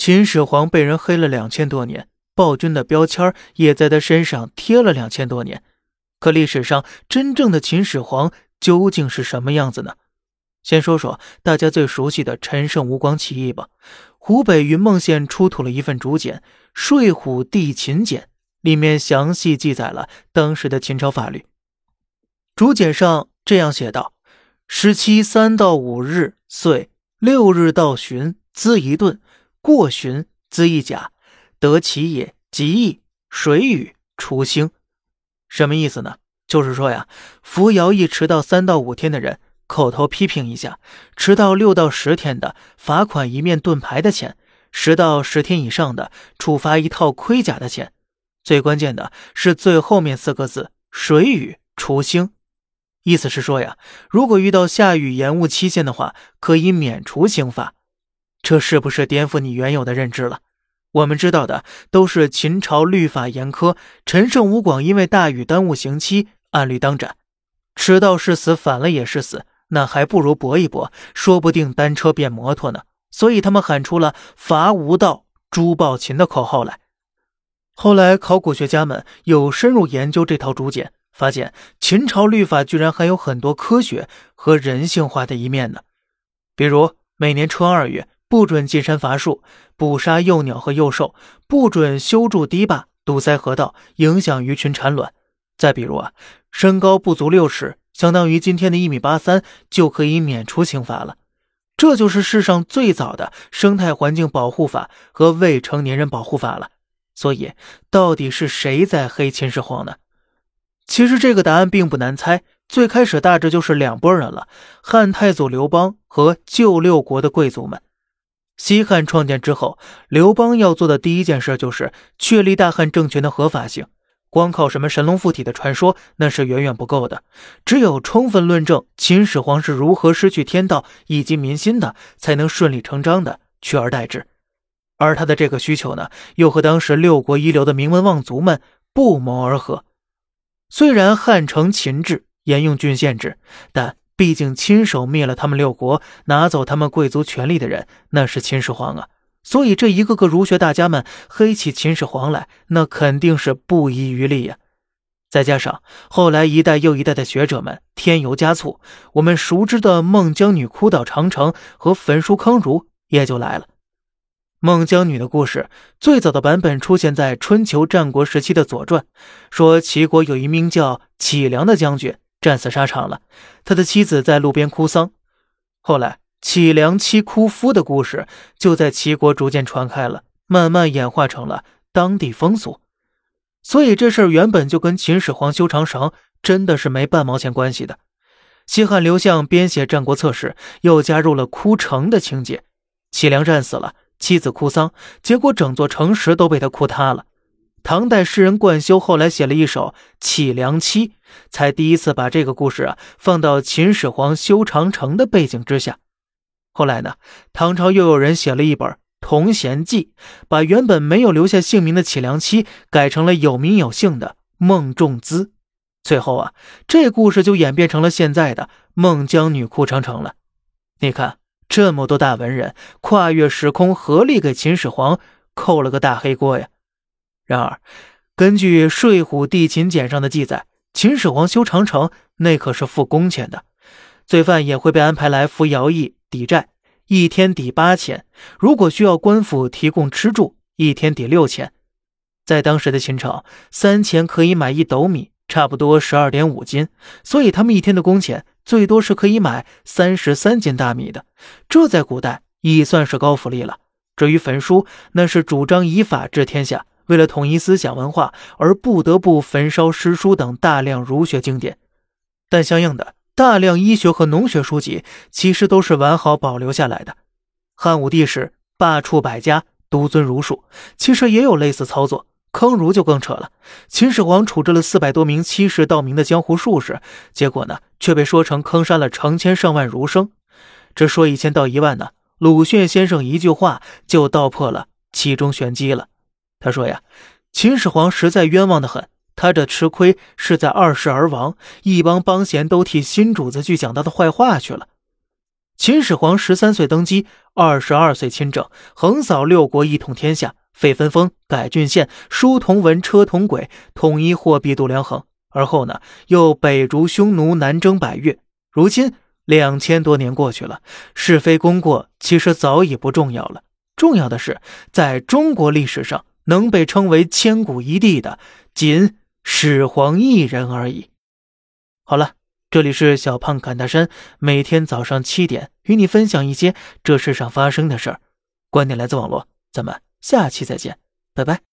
秦始皇被人黑了两千多年，暴君的标签也在他身上贴了两千多年。可历史上真正的秦始皇究竟是什么样子呢？先说说大家最熟悉的陈胜吴广起义吧。湖北云梦县出土了一份竹简《睡虎地秦简》，里面详细记载了当时的秦朝法律。竹简上这样写道：“十七三到五日岁，六日到旬，资一顿；过旬，资一甲。得其也，即易。水雨，除星。”什么意思呢？就是说呀，扶摇一迟到三到五天的人。口头批评一下，迟到六到十天的罚款一面盾牌的钱，十到十天以上的处罚一套盔甲的钱。最关键的是最后面四个字“水雨除星”，意思是说呀，如果遇到下雨延误期限的话，可以免除刑罚。这是不是颠覆你原有的认知了？我们知道的都是秦朝律法严苛，陈胜吴广因为大雨耽误刑期，按律当斩，迟到是死，反了也是死。那还不如搏一搏，说不定单车变摩托呢。所以他们喊出了“伐无道，诛暴秦”的口号来。后来考古学家们有深入研究这套竹简，发现秦朝律法居然还有很多科学和人性化的一面呢。比如每年春二月不准进山伐树，捕杀幼鸟和幼兽，不准修筑堤坝，堵塞河道，影响鱼群产卵。再比如啊，身高不足六尺。相当于今天的一米八三就可以免除刑罚了，这就是世上最早的生态环境保护法和未成年人保护法了。所以，到底是谁在黑秦始皇呢？其实这个答案并不难猜，最开始大致就是两拨人了：汉太祖刘邦和旧六国的贵族们。西汉创建之后，刘邦要做的第一件事就是确立大汉政权的合法性。光靠什么神龙附体的传说，那是远远不够的。只有充分论证秦始皇是如何失去天道以及民心的，才能顺理成章的取而代之。而他的这个需求呢，又和当时六国一流的名门望族们不谋而合。虽然汉承秦制，沿用郡县制，但毕竟亲手灭了他们六国，拿走他们贵族权力的人，那是秦始皇啊。所以，这一个个儒学大家们黑起秦始皇来，那肯定是不遗余力呀。再加上后来一代又一代的学者们添油加醋，我们熟知的孟姜女哭倒长城和焚书坑儒也就来了。孟姜女的故事最早的版本出现在春秋战国时期的《左传》，说齐国有一名叫杞梁的将军战死沙场了，他的妻子在路边哭丧。后来。乞良妻哭夫的故事就在齐国逐渐传开了，慢慢演化成了当地风俗。所以这事儿原本就跟秦始皇修长城真的是没半毛钱关系的。西汉刘向编写《战国策》时，又加入了哭城的情节。乞良战死了，妻子哭丧，结果整座城池都被他哭塌了。唐代诗人冠休后来写了一首《乞良妻》，才第一次把这个故事啊放到秦始皇修长城的背景之下。后来呢，唐朝又有人写了一本《童贤记》，把原本没有留下姓名的启良妻改成了有名有姓的孟仲姿。最后啊，这故事就演变成了现在的孟姜女哭长城了。你看，这么多大文人跨越时空，合力给秦始皇扣了个大黑锅呀。然而，根据《睡虎地秦简》上的记载，秦始皇修长城那可是付工钱的，罪犯也会被安排来服徭役。抵债一天抵八千，如果需要官府提供吃住，一天抵六千。在当时的秦朝，三钱可以买一斗米，差不多十二点五斤，所以他们一天的工钱最多是可以买三十三斤大米的。这在古代已算是高福利了。至于焚书，那是主张以法治天下，为了统一思想文化而不得不焚烧诗书等大量儒学经典，但相应的。大量医学和农学书籍其实都是完好保留下来的。汉武帝时罢黜百家，独尊儒术，其实也有类似操作。坑儒就更扯了。秦始皇处置了四百多名欺世盗名的江湖术士，结果呢却被说成坑杀了成千上万儒生。这说一千道一万呢，鲁迅先生一句话就道破了其中玄机了。他说呀，秦始皇实在冤枉的很。他这吃亏是在二世而亡，一帮帮闲都替新主子去讲他的坏话去了。秦始皇十三岁登基，二十二岁亲政，横扫六国，一统天下，废分封，改郡县，书同文，车同轨，统一货币度量衡。而后呢，又北逐匈奴，南征百越。如今两千多年过去了，是非功过其实早已不重要了。重要的是，在中国历史上能被称为千古一帝的，仅始皇一人而已。好了。这里是小胖侃大山，每天早上七点与你分享一些这世上发生的事儿，观点来自网络，咱们下期再见，拜拜。